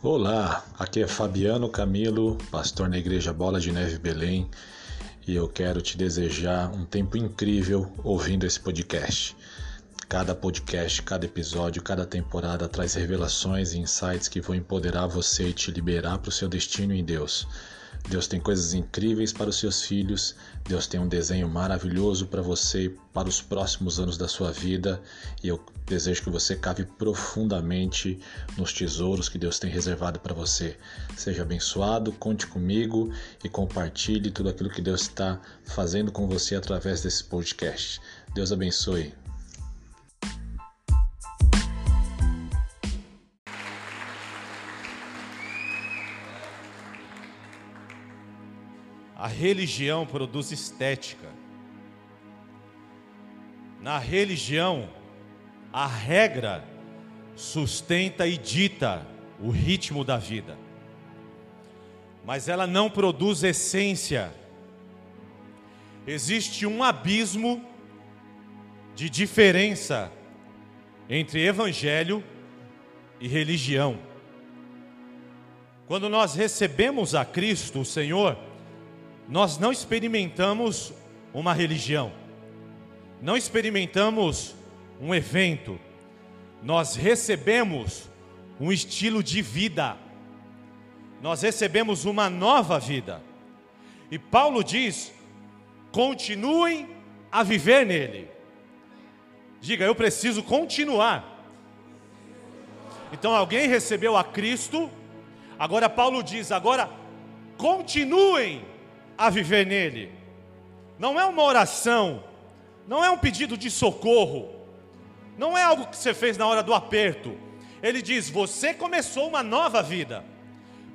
Olá, aqui é Fabiano Camilo, pastor na Igreja Bola de Neve Belém, e eu quero te desejar um tempo incrível ouvindo esse podcast. Cada podcast, cada episódio, cada temporada traz revelações e insights que vão empoderar você e te liberar para o seu destino em Deus. Deus tem coisas incríveis para os seus filhos, Deus tem um desenho maravilhoso para você e para os próximos anos da sua vida, e eu desejo que você cave profundamente nos tesouros que Deus tem reservado para você. Seja abençoado, conte comigo e compartilhe tudo aquilo que Deus está fazendo com você através desse podcast. Deus abençoe. A religião produz estética. Na religião, a regra sustenta e dita o ritmo da vida. Mas ela não produz essência. Existe um abismo de diferença entre evangelho e religião. Quando nós recebemos a Cristo, o Senhor, nós não experimentamos uma religião, não experimentamos um evento, nós recebemos um estilo de vida, nós recebemos uma nova vida. E Paulo diz: continuem a viver nele. Diga, eu preciso continuar. Então alguém recebeu a Cristo, agora Paulo diz: agora continuem a viver nele. Não é uma oração, não é um pedido de socorro, não é algo que você fez na hora do aperto. Ele diz: Você começou uma nova vida,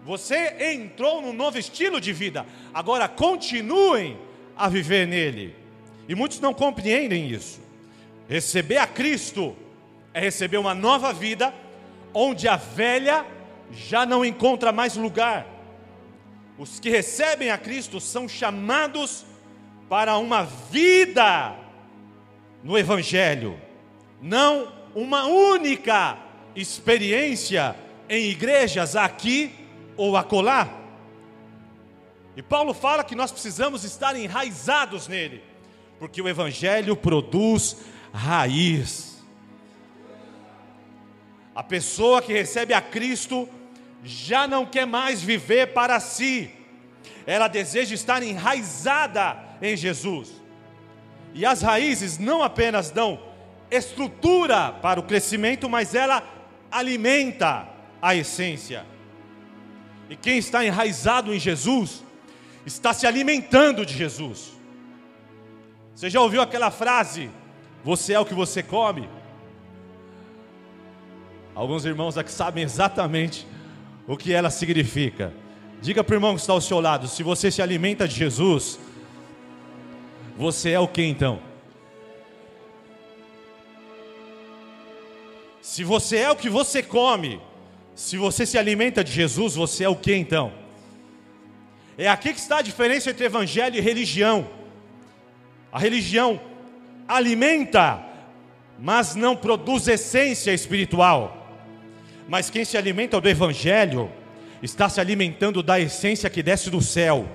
você entrou num novo estilo de vida, agora continuem a viver nele. E muitos não compreendem isso. Receber a Cristo é receber uma nova vida, onde a velha já não encontra mais lugar. Os que recebem a Cristo são chamados para uma vida no Evangelho, não uma única experiência em igrejas aqui ou acolá. E Paulo fala que nós precisamos estar enraizados nele, porque o Evangelho produz raiz. A pessoa que recebe a Cristo já não quer mais viver para si, ela deseja estar enraizada em Jesus. E as raízes não apenas dão estrutura para o crescimento, mas ela alimenta a essência. E quem está enraizado em Jesus, está se alimentando de Jesus. Você já ouviu aquela frase: Você é o que você come? Alguns irmãos aqui sabem exatamente o que ela significa. Diga para o irmão que está ao seu lado: se você se alimenta de Jesus, você é o que então? Se você é o que você come, se você se alimenta de Jesus, você é o que então? É aqui que está a diferença entre evangelho e religião. A religião alimenta, mas não produz essência espiritual. Mas quem se alimenta do Evangelho está se alimentando da essência que desce do céu,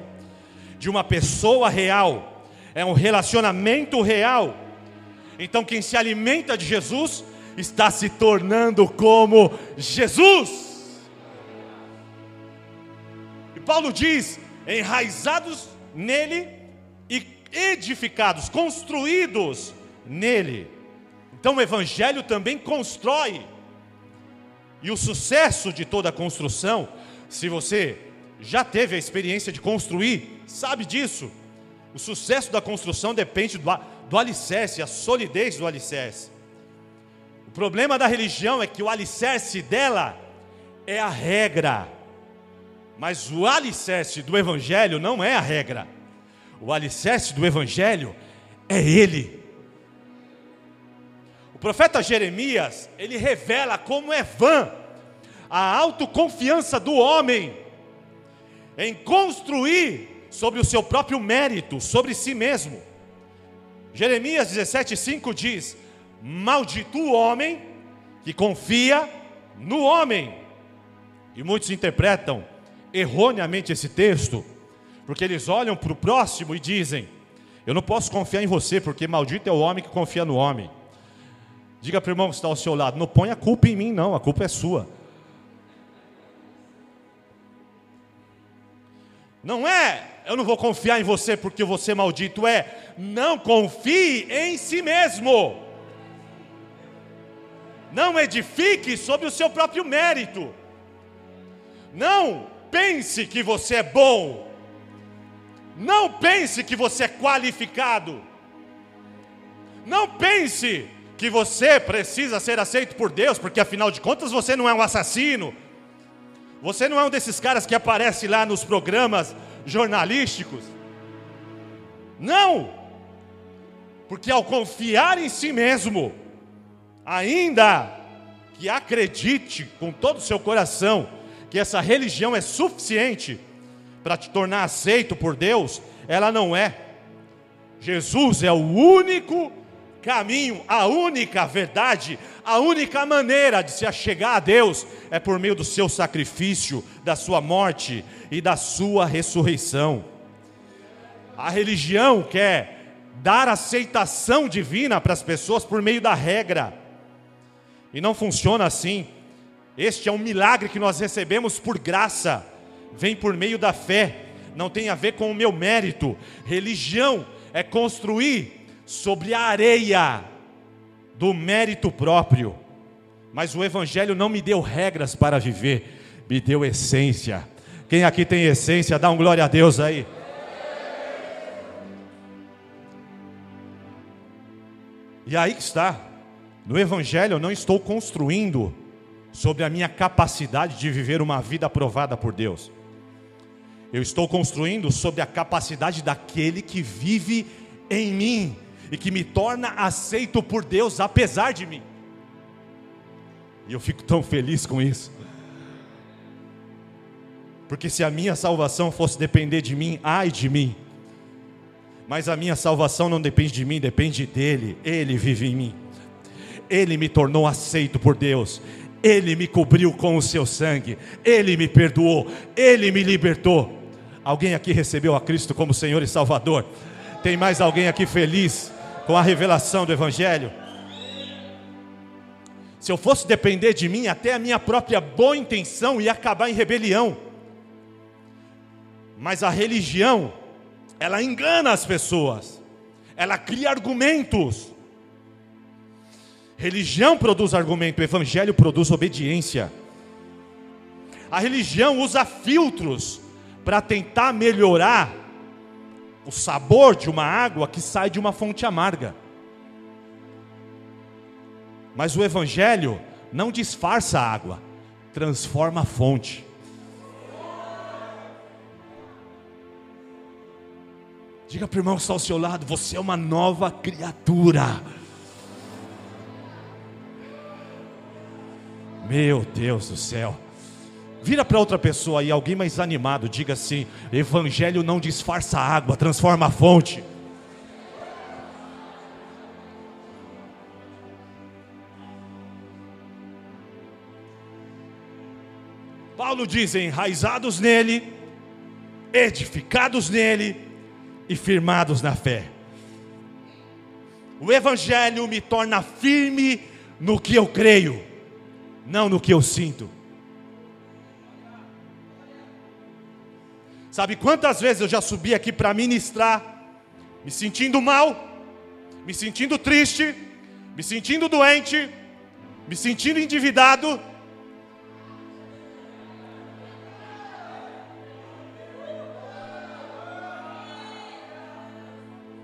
de uma pessoa real, é um relacionamento real. Então, quem se alimenta de Jesus está se tornando como Jesus. E Paulo diz: enraizados nele e edificados, construídos nele. Então, o Evangelho também constrói. E o sucesso de toda construção, se você já teve a experiência de construir, sabe disso. O sucesso da construção depende do, do alicerce, a solidez do alicerce. O problema da religião é que o alicerce dela é a regra, mas o alicerce do Evangelho não é a regra. O alicerce do Evangelho é Ele. O profeta Jeremias, ele revela como é vã a autoconfiança do homem em construir sobre o seu próprio mérito, sobre si mesmo. Jeremias 17,5 diz: Maldito o homem que confia no homem. E muitos interpretam erroneamente esse texto, porque eles olham para o próximo e dizem: Eu não posso confiar em você, porque maldito é o homem que confia no homem. Diga para o irmão que está ao seu lado: Não ponha a culpa em mim, não, a culpa é sua. Não é, eu não vou confiar em você porque você maldito, é, não confie em si mesmo. Não edifique sobre o seu próprio mérito. Não pense que você é bom. Não pense que você é qualificado. Não pense que você precisa ser aceito por Deus, porque afinal de contas você não é um assassino. Você não é um desses caras que aparece lá nos programas jornalísticos. Não! Porque ao confiar em si mesmo, ainda que acredite com todo o seu coração que essa religião é suficiente para te tornar aceito por Deus, ela não é. Jesus é o único caminho, a única verdade, a única maneira de se achegar a Deus é por meio do seu sacrifício, da sua morte e da sua ressurreição. A religião quer dar aceitação divina para as pessoas por meio da regra, e não funciona assim. Este é um milagre que nós recebemos por graça, vem por meio da fé, não tem a ver com o meu mérito. Religião é construir sobre a areia do mérito próprio. Mas o Evangelho não me deu regras para viver, me deu essência. Quem aqui tem essência, dá um glória a Deus aí. E aí que está. No Evangelho eu não estou construindo sobre a minha capacidade de viver uma vida aprovada por Deus. Eu estou construindo sobre a capacidade daquele que vive em mim e que me torna aceito por Deus apesar de mim. E eu fico tão feliz com isso. Porque se a minha salvação fosse depender de mim, ai de mim. Mas a minha salvação não depende de mim, depende dele. Ele vive em mim. Ele me tornou aceito por Deus. Ele me cobriu com o seu sangue. Ele me perdoou. Ele me libertou. Alguém aqui recebeu a Cristo como Senhor e Salvador? Tem mais alguém aqui feliz com a revelação do Evangelho? Se eu fosse depender de mim, até a minha própria boa intenção ia acabar em rebelião. Mas a religião, ela engana as pessoas, ela cria argumentos. Religião produz argumento, o evangelho produz obediência. A religião usa filtros para tentar melhorar o sabor de uma água que sai de uma fonte amarga. Mas o evangelho não disfarça a água, transforma a fonte. Diga para o irmão que está ao seu lado: você é uma nova criatura. Meu Deus do céu. Vira para outra pessoa aí, alguém mais animado, diga assim: Evangelho não disfarça água, transforma a fonte. Paulo diz: enraizados nele, edificados nele e firmados na fé. O Evangelho me torna firme no que eu creio não no que eu sinto. Sabe quantas vezes eu já subi aqui para ministrar, me sentindo mal, me sentindo triste, me sentindo doente, me sentindo endividado.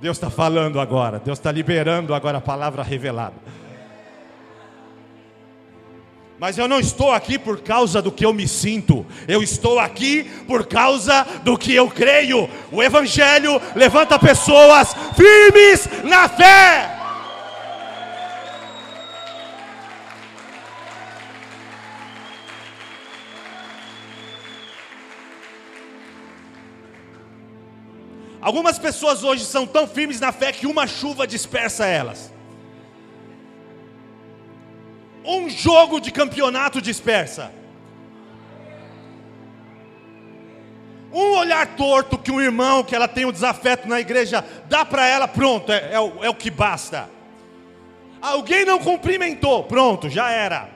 Deus está falando agora, Deus está liberando agora a palavra revelada. Mas eu não estou aqui por causa do que eu me sinto, eu estou aqui por causa do que eu creio. O Evangelho levanta pessoas firmes na fé. Algumas pessoas hoje são tão firmes na fé que uma chuva dispersa elas. Um jogo de campeonato dispersa. Um olhar torto que um irmão que ela tem um desafeto na igreja dá para ela, pronto, é, é, o, é o que basta. Alguém não cumprimentou, pronto, já era.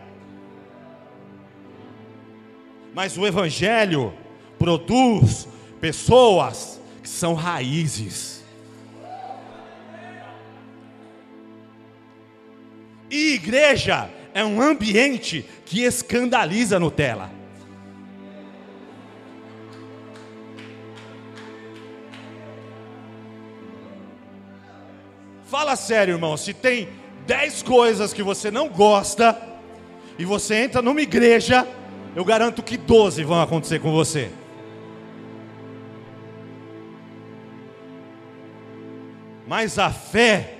Mas o Evangelho produz pessoas que são raízes. E igreja é um ambiente que escandaliza Nutella. Fala sério, irmão. Se tem dez coisas que você não gosta e você entra numa igreja, eu garanto que doze vão acontecer com você. Mas a fé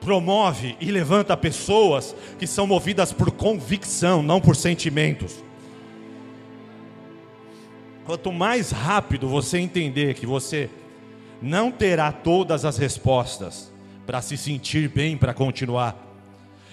promove e levanta pessoas que são movidas por convicção, não por sentimentos. Quanto mais rápido você entender que você não terá todas as respostas para se sentir bem para continuar,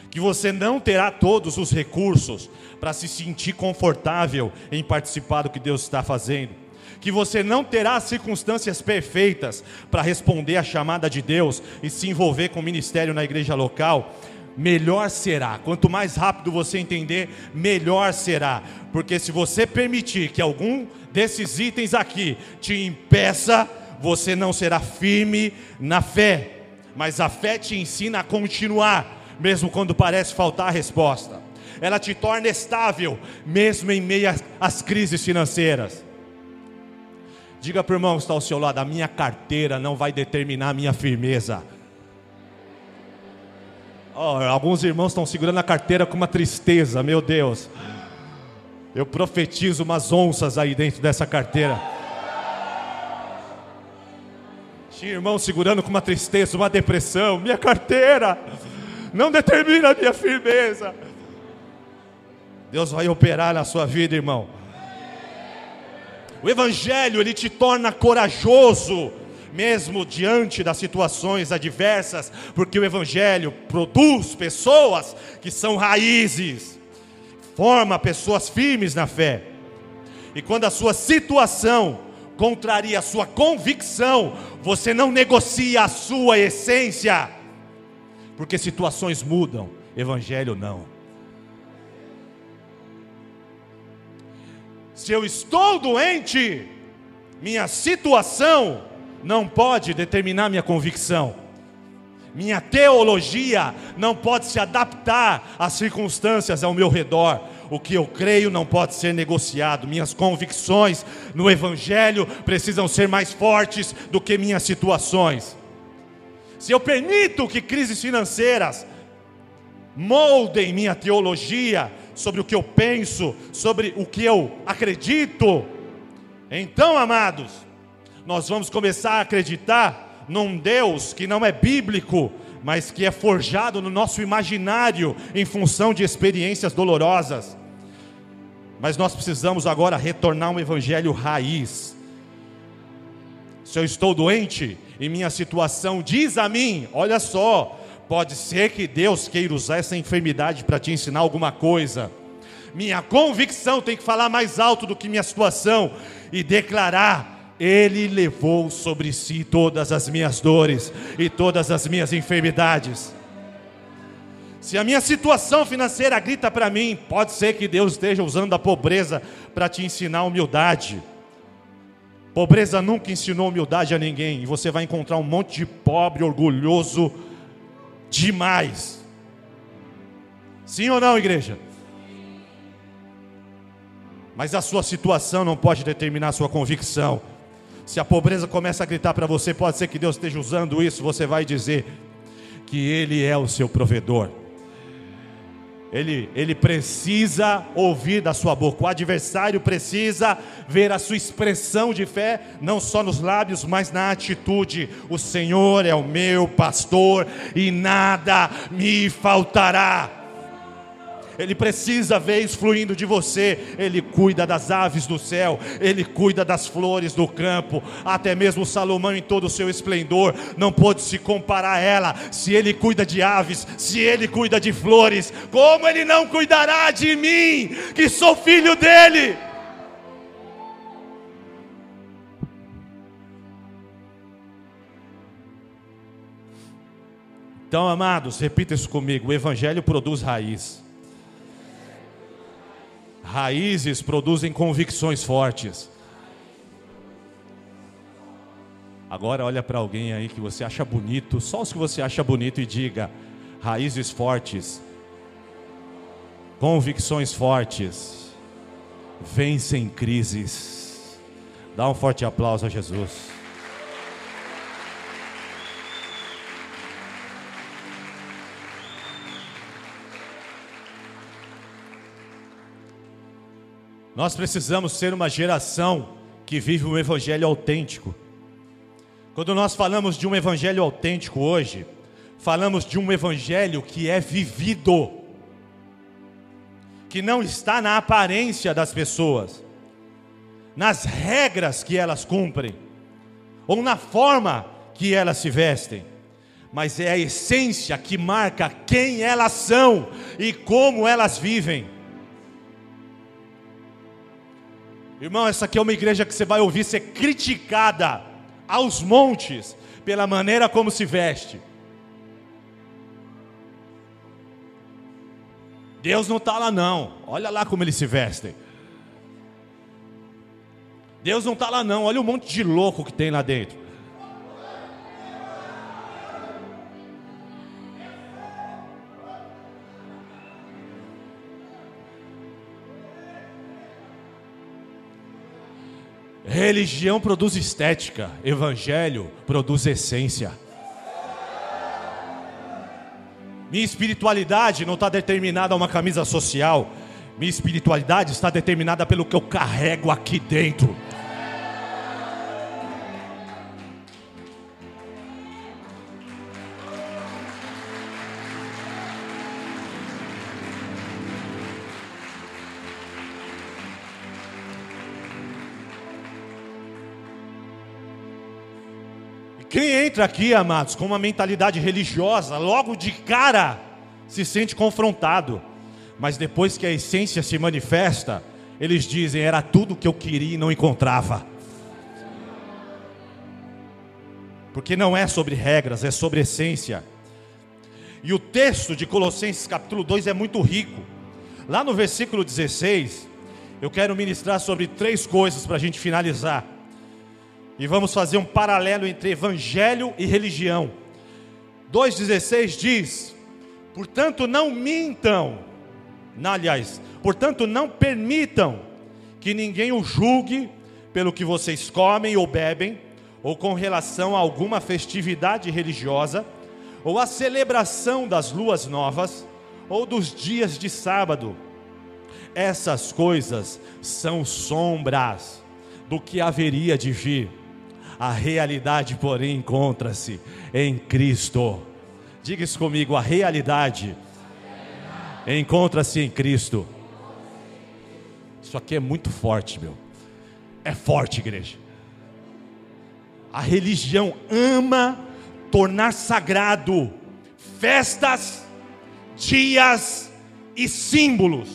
que você não terá todos os recursos para se sentir confortável em participar do que Deus está fazendo, que você não terá circunstâncias perfeitas para responder à chamada de Deus e se envolver com o ministério na igreja local, melhor será. Quanto mais rápido você entender, melhor será. Porque se você permitir que algum desses itens aqui te impeça, você não será firme na fé. Mas a fé te ensina a continuar, mesmo quando parece faltar a resposta. Ela te torna estável, mesmo em meio às crises financeiras. Diga para o irmão que está ao seu lado: a minha carteira não vai determinar a minha firmeza. Oh, alguns irmãos estão segurando a carteira com uma tristeza, meu Deus. Eu profetizo umas onças aí dentro dessa carteira. Tinha irmão segurando com uma tristeza, uma depressão. Minha carteira não determina a minha firmeza. Deus vai operar na sua vida, irmão. O evangelho ele te torna corajoso mesmo diante das situações adversas, porque o evangelho produz pessoas que são raízes, forma pessoas firmes na fé. E quando a sua situação contraria a sua convicção, você não negocia a sua essência, porque situações mudam, evangelho não. Se eu estou doente, minha situação não pode determinar minha convicção. Minha teologia não pode se adaptar às circunstâncias ao meu redor. O que eu creio não pode ser negociado. Minhas convicções no Evangelho precisam ser mais fortes do que minhas situações. Se eu permito que crises financeiras moldem minha teologia, sobre o que eu penso, sobre o que eu acredito. Então, amados, nós vamos começar a acreditar num Deus que não é bíblico, mas que é forjado no nosso imaginário em função de experiências dolorosas. Mas nós precisamos agora retornar um evangelho raiz. Se eu estou doente e minha situação diz a mim, olha só, Pode ser que Deus queira usar essa enfermidade para te ensinar alguma coisa. Minha convicção tem que falar mais alto do que minha situação e declarar: Ele levou sobre si todas as minhas dores e todas as minhas enfermidades. Se a minha situação financeira grita para mim, pode ser que Deus esteja usando a pobreza para te ensinar humildade. Pobreza nunca ensinou humildade a ninguém, e você vai encontrar um monte de pobre orgulhoso demais. Sim ou não, igreja? Mas a sua situação não pode determinar a sua convicção. Se a pobreza começa a gritar para você, pode ser que Deus esteja usando isso, você vai dizer que Ele é o seu provedor. Ele, ele precisa ouvir da sua boca. O adversário precisa ver a sua expressão de fé, não só nos lábios, mas na atitude. O Senhor é o meu pastor e nada me faltará. Ele precisa ver isso fluindo de você. Ele cuida das aves do céu, ele cuida das flores do campo. Até mesmo Salomão, em todo o seu esplendor, não pôde se comparar a ela. Se ele cuida de aves, se ele cuida de flores, como ele não cuidará de mim, que sou filho dele? Então, amados, repita isso comigo: o Evangelho produz raiz. Raízes produzem convicções fortes. Agora olha para alguém aí que você acha bonito, só os que você acha bonito e diga: raízes fortes, convicções fortes, vencem crises. Dá um forte aplauso a Jesus. Nós precisamos ser uma geração que vive um evangelho autêntico. Quando nós falamos de um evangelho autêntico hoje, falamos de um evangelho que é vivido, que não está na aparência das pessoas, nas regras que elas cumprem, ou na forma que elas se vestem, mas é a essência que marca quem elas são e como elas vivem. Irmão, essa aqui é uma igreja que você vai ouvir ser criticada aos montes pela maneira como se veste. Deus não está lá não. Olha lá como eles se vestem. Deus não está lá não. Olha o monte de louco que tem lá dentro. Religião produz estética, evangelho produz essência. Minha espiritualidade não está determinada a uma camisa social, minha espiritualidade está determinada pelo que eu carrego aqui dentro. Entra aqui, amados, com uma mentalidade religiosa, logo de cara se sente confrontado. Mas depois que a essência se manifesta, eles dizem: era tudo que eu queria e não encontrava. Porque não é sobre regras, é sobre essência. E o texto de Colossenses capítulo 2 é muito rico. Lá no versículo 16, eu quero ministrar sobre três coisas para a gente finalizar. E vamos fazer um paralelo entre evangelho e religião. 2,16 diz: Portanto, não mintam, aliás, portanto, não permitam que ninguém o julgue pelo que vocês comem ou bebem, ou com relação a alguma festividade religiosa, ou a celebração das luas novas, ou dos dias de sábado. Essas coisas são sombras do que haveria de vir a realidade, porém, encontra-se em Cristo. Diga isso comigo: a realidade encontra-se em Cristo. Isso aqui é muito forte, meu. É forte, igreja. A religião ama tornar sagrado festas, dias e símbolos.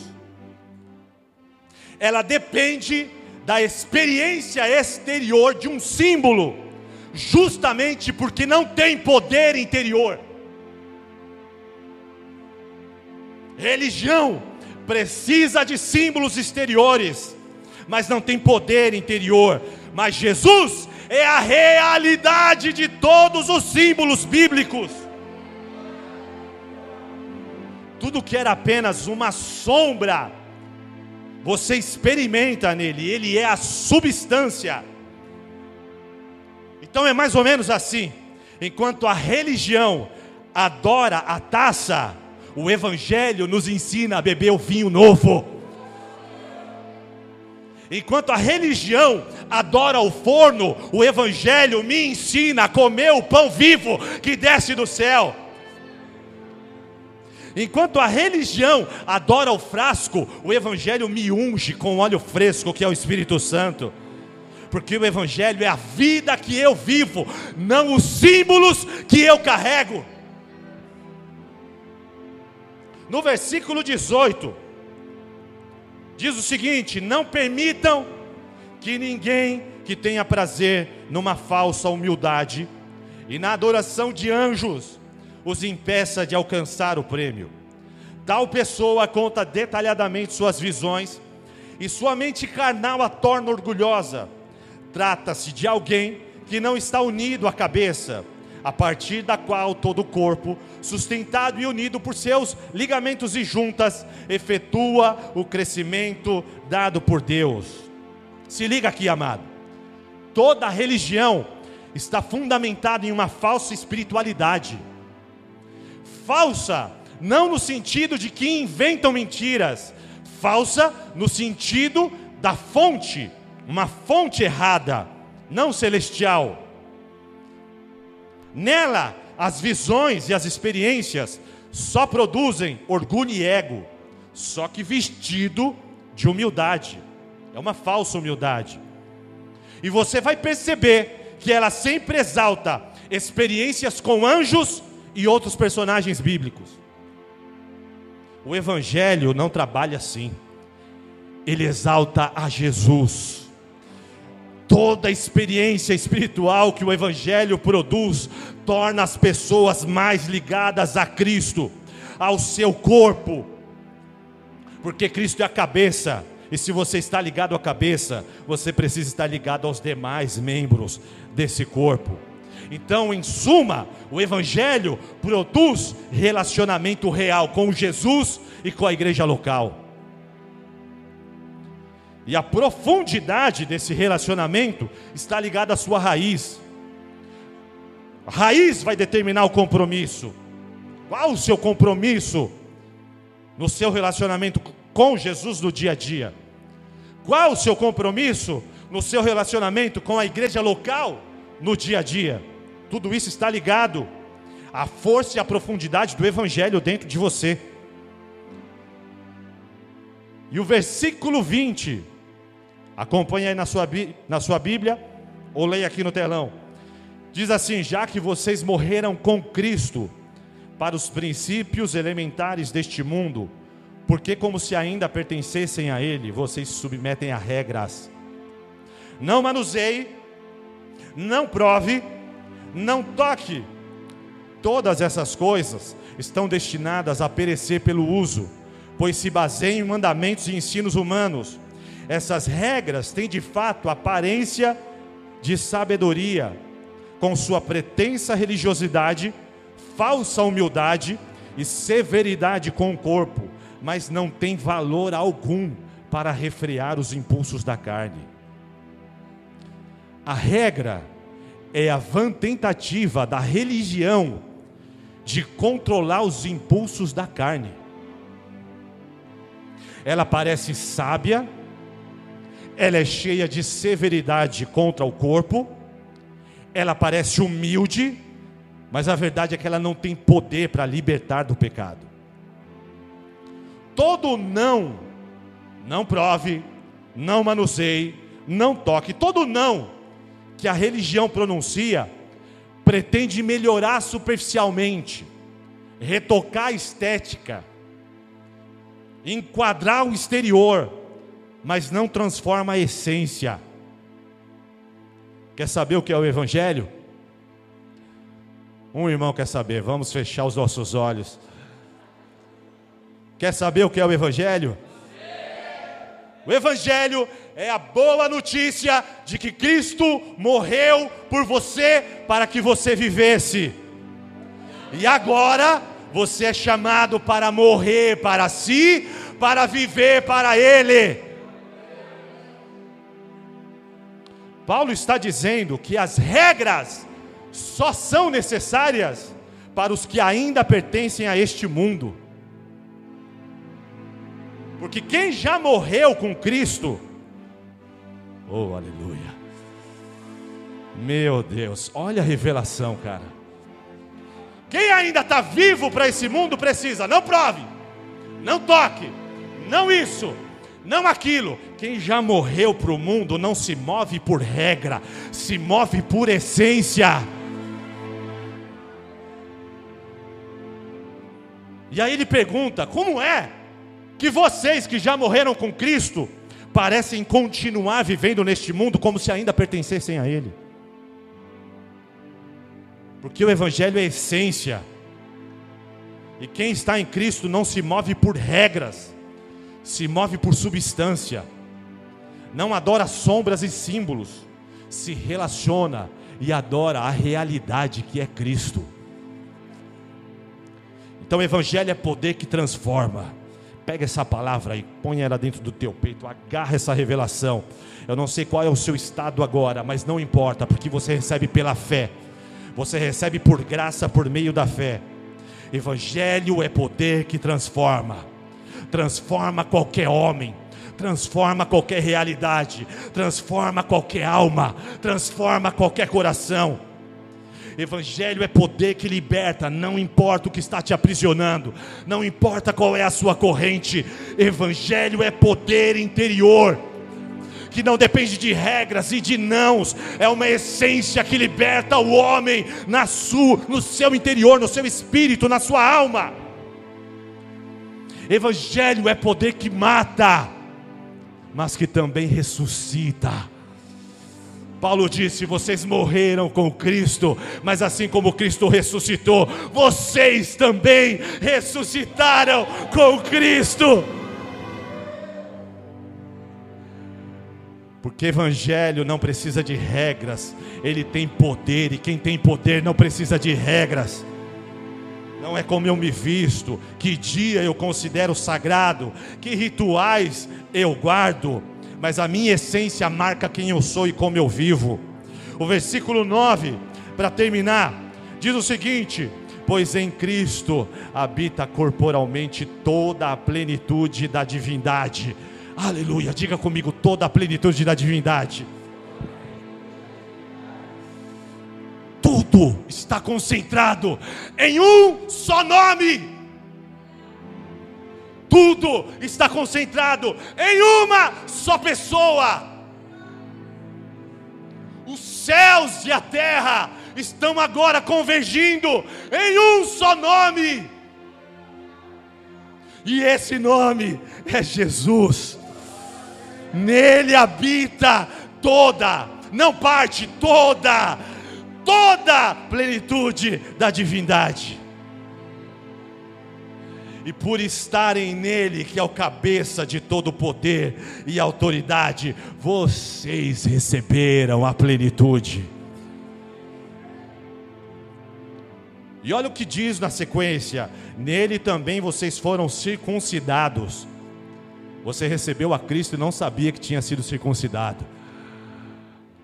Ela depende da experiência exterior de um símbolo, justamente porque não tem poder interior. Religião precisa de símbolos exteriores, mas não tem poder interior. Mas Jesus é a realidade de todos os símbolos bíblicos. Tudo que era apenas uma sombra você experimenta nele, ele é a substância. Então é mais ou menos assim. Enquanto a religião adora a taça, o evangelho nos ensina a beber o vinho novo. Enquanto a religião adora o forno, o evangelho me ensina a comer o pão vivo que desce do céu. Enquanto a religião adora o frasco, o Evangelho me unge com óleo fresco, que é o Espírito Santo. Porque o Evangelho é a vida que eu vivo, não os símbolos que eu carrego. No versículo 18, diz o seguinte: Não permitam que ninguém que tenha prazer numa falsa humildade e na adoração de anjos os impeça de alcançar o prêmio. Tal pessoa conta detalhadamente suas visões e sua mente carnal a torna orgulhosa. Trata-se de alguém que não está unido à cabeça, a partir da qual todo o corpo, sustentado e unido por seus ligamentos e juntas, efetua o crescimento dado por Deus. Se liga aqui, amado. Toda religião está fundamentada em uma falsa espiritualidade. Falsa, não no sentido de que inventam mentiras, falsa no sentido da fonte, uma fonte errada, não celestial. Nela, as visões e as experiências só produzem orgulho e ego, só que vestido de humildade. É uma falsa humildade. E você vai perceber que ela sempre exalta experiências com anjos e outros personagens bíblicos. O Evangelho não trabalha assim. Ele exalta a Jesus. Toda experiência espiritual que o Evangelho produz torna as pessoas mais ligadas a Cristo, ao seu corpo, porque Cristo é a cabeça, e se você está ligado à cabeça, você precisa estar ligado aos demais membros desse corpo. Então, em suma, o Evangelho produz relacionamento real com Jesus e com a igreja local. E a profundidade desse relacionamento está ligada à sua raiz. A raiz vai determinar o compromisso. Qual o seu compromisso no seu relacionamento com Jesus no dia a dia? Qual o seu compromisso no seu relacionamento com a igreja local no dia a dia? Tudo isso está ligado à força e à profundidade do Evangelho dentro de você. E o versículo 20, acompanhe aí na sua, na sua Bíblia, ou leia aqui no telão. Diz assim: Já que vocês morreram com Cristo para os princípios elementares deste mundo, porque, como se ainda pertencessem a Ele, vocês se submetem a regras. Não manuseie, não prove, não toque. Todas essas coisas estão destinadas a perecer pelo uso, pois se baseiam em mandamentos e ensinos humanos. Essas regras têm de fato aparência de sabedoria, com sua pretensa religiosidade, falsa humildade e severidade com o corpo, mas não tem valor algum para refrear os impulsos da carne. A regra é a vã tentativa da religião de controlar os impulsos da carne. Ela parece sábia, ela é cheia de severidade contra o corpo, ela parece humilde, mas a verdade é que ela não tem poder para libertar do pecado. Todo não, não prove, não manuseie, não toque, todo não que a religião pronuncia pretende melhorar superficialmente, retocar a estética, enquadrar o exterior, mas não transforma a essência. Quer saber o que é o Evangelho? Um irmão quer saber, vamos fechar os nossos olhos. Quer saber o que é o Evangelho? O Evangelho é a boa notícia de que Cristo morreu por você para que você vivesse. E agora você é chamado para morrer para si, para viver para Ele. Paulo está dizendo que as regras só são necessárias para os que ainda pertencem a este mundo. Porque quem já morreu com Cristo, oh aleluia, meu Deus, olha a revelação, cara. Quem ainda está vivo para esse mundo precisa, não prove, não toque, não isso, não aquilo. Quem já morreu para o mundo não se move por regra, se move por essência. E aí ele pergunta: como é que vocês que já morreram com Cristo parecem continuar vivendo neste mundo como se ainda pertencessem a Ele. Porque o Evangelho é essência, E quem está em Cristo não se move por regras, se move por substância. Não adora sombras e símbolos, se relaciona e adora a realidade que é Cristo. Então o evangelho é poder que transforma. Pega essa palavra e põe ela dentro do teu peito, agarra essa revelação. Eu não sei qual é o seu estado agora, mas não importa, porque você recebe pela fé. Você recebe por graça por meio da fé. Evangelho é poder que transforma. Transforma qualquer homem, transforma qualquer realidade, transforma qualquer alma, transforma qualquer coração. Evangelho é poder que liberta, não importa o que está te aprisionando, não importa qual é a sua corrente. Evangelho é poder interior, que não depende de regras e de nãos, é uma essência que liberta o homem na sua, no seu interior, no seu espírito, na sua alma. Evangelho é poder que mata, mas que também ressuscita. Paulo disse: vocês morreram com Cristo, mas assim como Cristo ressuscitou, vocês também ressuscitaram com Cristo. Porque evangelho não precisa de regras, ele tem poder, e quem tem poder não precisa de regras. Não é como eu me visto, que dia eu considero sagrado, que rituais eu guardo mas a minha essência marca quem eu sou e como eu vivo. O versículo 9, para terminar, diz o seguinte: Pois em Cristo habita corporalmente toda a plenitude da divindade. Aleluia, diga comigo, toda a plenitude da divindade. Tudo está concentrado em um só nome tudo está concentrado em uma só pessoa. Os céus e a terra estão agora convergindo em um só nome. E esse nome é Jesus. Nele habita toda, não parte, toda, toda plenitude da divindade e por estarem nele, que é o cabeça de todo poder e autoridade, vocês receberam a plenitude. E olha o que diz na sequência: nele também vocês foram circuncidados. Você recebeu a Cristo e não sabia que tinha sido circuncidado.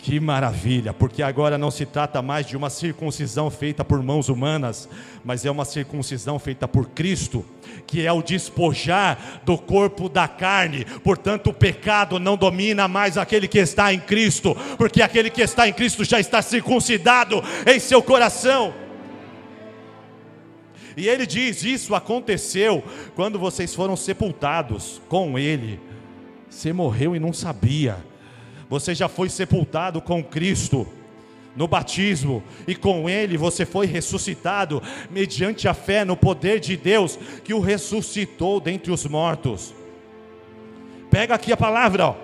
Que maravilha, porque agora não se trata mais de uma circuncisão feita por mãos humanas, mas é uma circuncisão feita por Cristo, que é o despojar do corpo da carne. Portanto, o pecado não domina mais aquele que está em Cristo, porque aquele que está em Cristo já está circuncidado em seu coração. E ele diz: Isso aconteceu quando vocês foram sepultados com Ele. Você morreu e não sabia você já foi sepultado com Cristo no batismo, e com ele você foi ressuscitado, mediante a fé no poder de Deus que o ressuscitou dentre os mortos. Pega aqui a palavra, ó.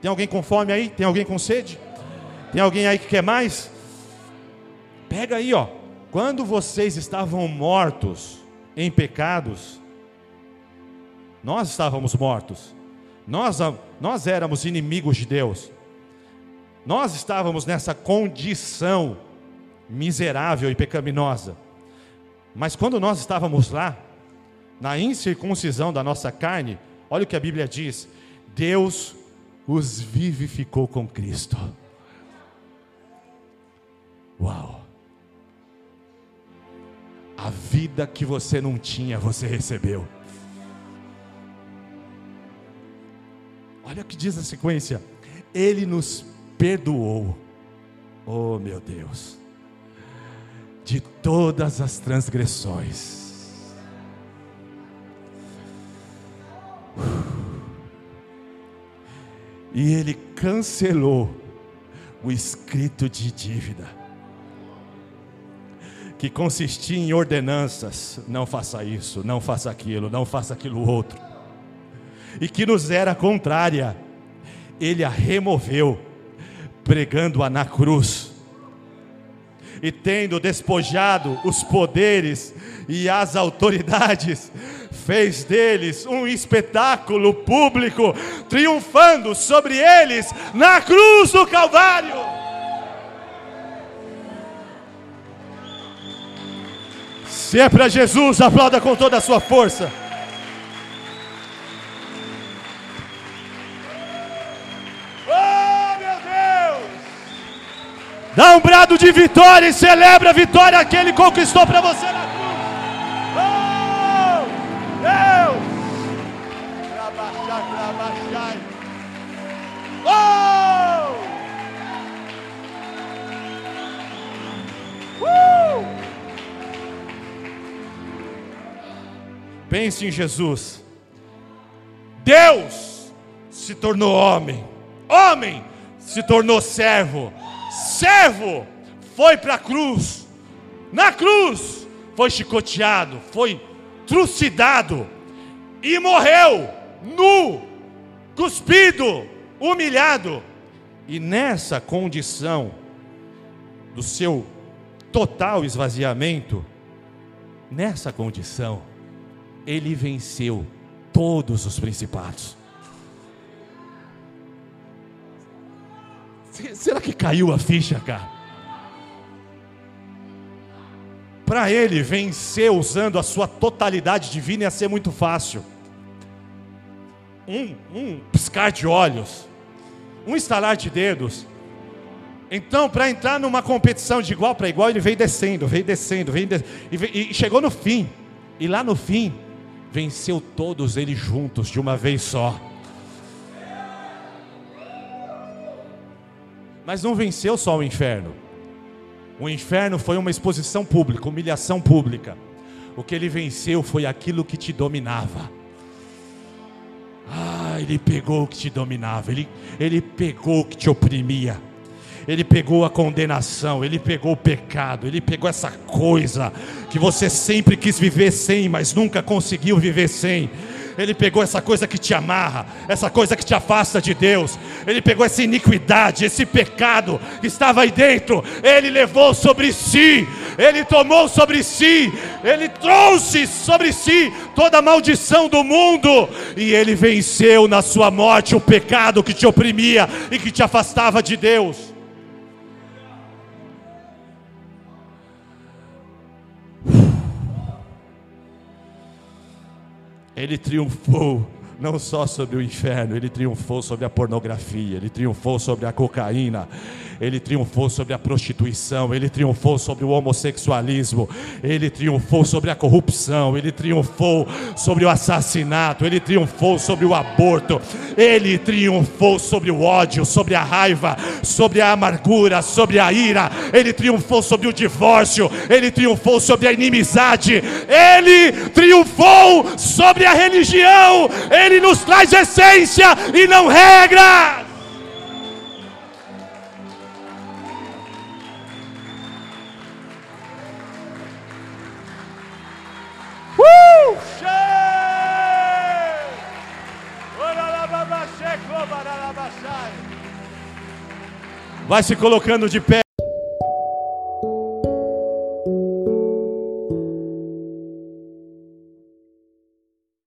Tem alguém com fome aí? Tem alguém com sede? Tem alguém aí que quer mais? Pega aí, ó. Quando vocês estavam mortos em pecados, nós estávamos mortos. Nós, nós éramos inimigos de Deus. Nós estávamos nessa condição miserável e pecaminosa. Mas quando nós estávamos lá, na incircuncisão da nossa carne, olha o que a Bíblia diz: Deus os vivificou com Cristo. Uau! A vida que você não tinha, você recebeu. Olha o que diz a sequência: Ele nos perdoou, oh meu Deus, de todas as transgressões. E ele cancelou o escrito de dívida, que consistia em ordenanças: não faça isso, não faça aquilo, não faça aquilo outro, e que nos era contrária, ele a removeu pregando-a na cruz. e tendo despojado os poderes e as autoridades, fez deles um espetáculo público, triunfando sobre eles na cruz do Calvário. Se é para Jesus, aplauda com toda a sua força. Dá um brado de vitória e celebra a vitória que Ele conquistou para você na cruz. Oh, Deus! Oh! Uh! Pense em Jesus. Deus se tornou homem. Homem se tornou servo. Servo foi para a cruz. Na cruz foi chicoteado, foi trucidado e morreu nu, cuspido, humilhado. E nessa condição do seu total esvaziamento, nessa condição, ele venceu todos os principados. Será que caiu a ficha, cara? Para ele vencer usando a sua totalidade divina ia ser muito fácil. Um, um piscar de olhos, um estalar de dedos. Então, para entrar numa competição de igual para igual, ele veio descendo, veio descendo, veio descendo, e, veio, e chegou no fim. E lá no fim, venceu todos eles juntos de uma vez só. Mas não venceu só o inferno. O inferno foi uma exposição pública, humilhação pública. O que ele venceu foi aquilo que te dominava. Ah, ele pegou o que te dominava, ele, ele pegou o que te oprimia. Ele pegou a condenação, ele pegou o pecado, ele pegou essa coisa que você sempre quis viver sem, mas nunca conseguiu viver sem. Ele pegou essa coisa que te amarra, essa coisa que te afasta de Deus. Ele pegou essa iniquidade, esse pecado que estava aí dentro. Ele levou sobre si, ele tomou sobre si, ele trouxe sobre si toda a maldição do mundo. E ele venceu na sua morte o pecado que te oprimia e que te afastava de Deus. Ele triunfou não só sobre o inferno, ele triunfou sobre a pornografia, ele triunfou sobre a cocaína, ele triunfou sobre a prostituição, ele triunfou sobre o homossexualismo, ele triunfou sobre a corrupção, ele triunfou sobre o assassinato, ele triunfou sobre o aborto, ele triunfou sobre o ódio, sobre a raiva, sobre a amargura, sobre a ira, ele triunfou sobre o divórcio, ele triunfou sobre a inimizade, ele triunfou sobre a religião, ele nos traz essência e não regra. Vai se colocando de pé.